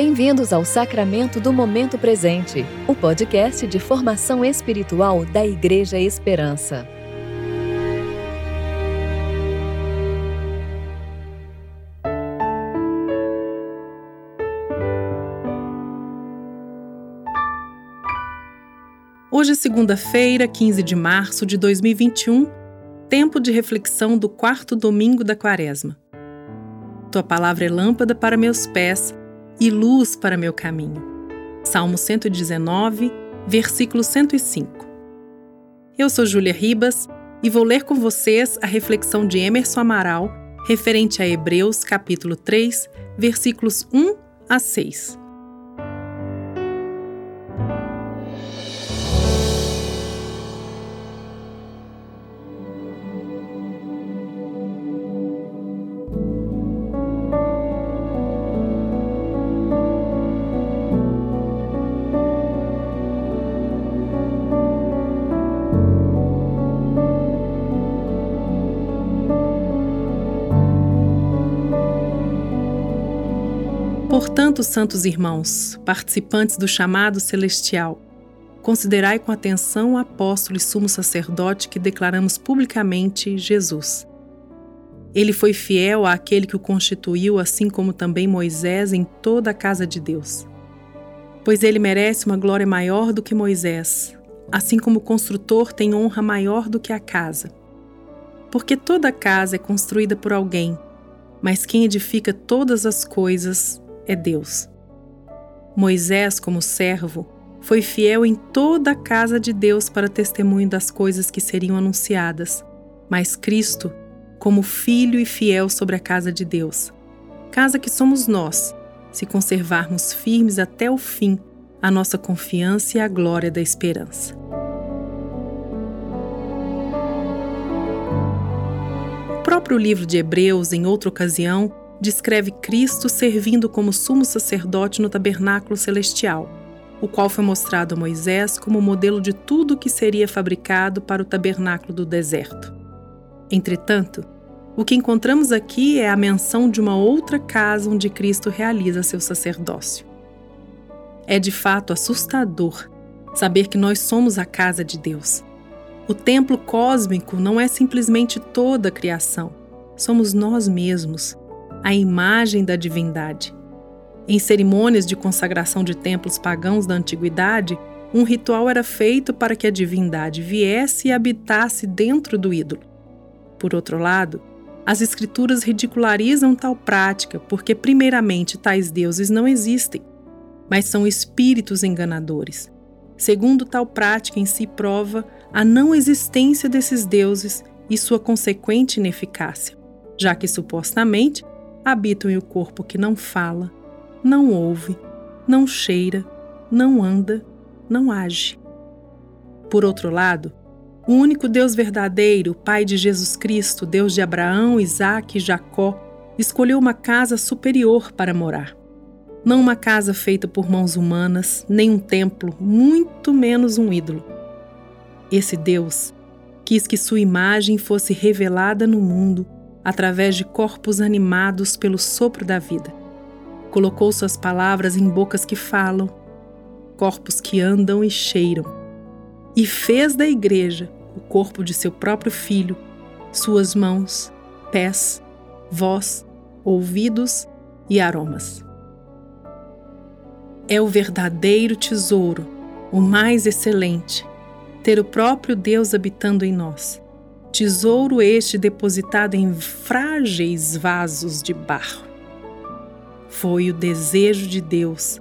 Bem-vindos ao Sacramento do Momento Presente, o podcast de formação espiritual da Igreja Esperança. Hoje é segunda-feira, 15 de março de 2021, tempo de reflexão do quarto domingo da Quaresma. Tua palavra é lâmpada para meus pés e luz para meu caminho. Salmo 119, versículo 105. Eu sou Júlia Ribas e vou ler com vocês a reflexão de Emerson Amaral referente a Hebreus capítulo 3, versículos 1 a 6. Portanto, santos irmãos, participantes do chamado celestial, considerai com atenção o apóstolo e sumo sacerdote que declaramos publicamente Jesus. Ele foi fiel àquele que o constituiu, assim como também Moisés em toda a casa de Deus. Pois ele merece uma glória maior do que Moisés, assim como o construtor tem honra maior do que a casa. Porque toda casa é construída por alguém, mas quem edifica todas as coisas é Deus. Moisés, como servo, foi fiel em toda a casa de Deus para testemunho das coisas que seriam anunciadas, mas Cristo, como filho e fiel sobre a casa de Deus, casa que somos nós, se conservarmos firmes até o fim a nossa confiança e a glória da esperança. O próprio livro de Hebreus, em outra ocasião, descreve Cristo servindo como sumo sacerdote no tabernáculo celestial, o qual foi mostrado a Moisés como modelo de tudo o que seria fabricado para o tabernáculo do deserto. Entretanto, o que encontramos aqui é a menção de uma outra casa onde Cristo realiza seu sacerdócio. É de fato assustador saber que nós somos a casa de Deus. O templo cósmico não é simplesmente toda a criação, somos nós mesmos a imagem da divindade. Em cerimônias de consagração de templos pagãos da antiguidade, um ritual era feito para que a divindade viesse e habitasse dentro do ídolo. Por outro lado, as Escrituras ridicularizam tal prática porque, primeiramente, tais deuses não existem, mas são espíritos enganadores. Segundo, tal prática em si prova a não existência desses deuses e sua consequente ineficácia, já que supostamente habitam em o corpo que não fala, não ouve, não cheira, não anda, não age. Por outro lado, o único Deus verdadeiro, Pai de Jesus Cristo, Deus de Abraão, Isaque e Jacó, escolheu uma casa superior para morar. Não uma casa feita por mãos humanas, nem um templo, muito menos um ídolo. Esse Deus quis que sua imagem fosse revelada no mundo através de corpos animados pelo sopro da vida. Colocou suas palavras em bocas que falam, corpos que andam e cheiram. E fez da igreja o corpo de seu próprio filho, suas mãos, pés, voz, ouvidos e aromas. É o verdadeiro tesouro, o mais excelente, ter o próprio Deus habitando em nós tesouro este depositado em frágeis vasos de barro. Foi o desejo de Deus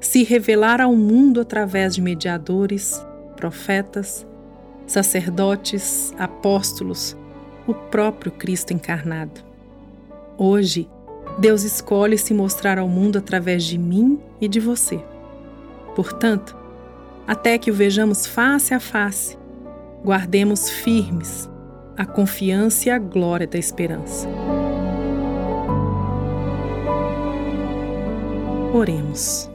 se revelar ao mundo através de mediadores, profetas, sacerdotes, apóstolos, o próprio Cristo encarnado. Hoje, Deus escolhe se mostrar ao mundo através de mim e de você. Portanto, até que o vejamos face a face, guardemos firmes a confiança e a glória da esperança. Oremos.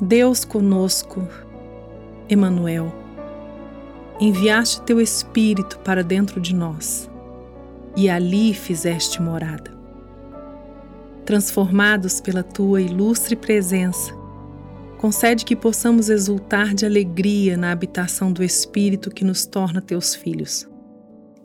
Deus conosco, Emanuel, enviaste teu espírito para dentro de nós e ali fizeste morada. transformados pela tua ilustre presença, concede que possamos exultar de alegria na habitação do Espírito que nos torna teus filhos.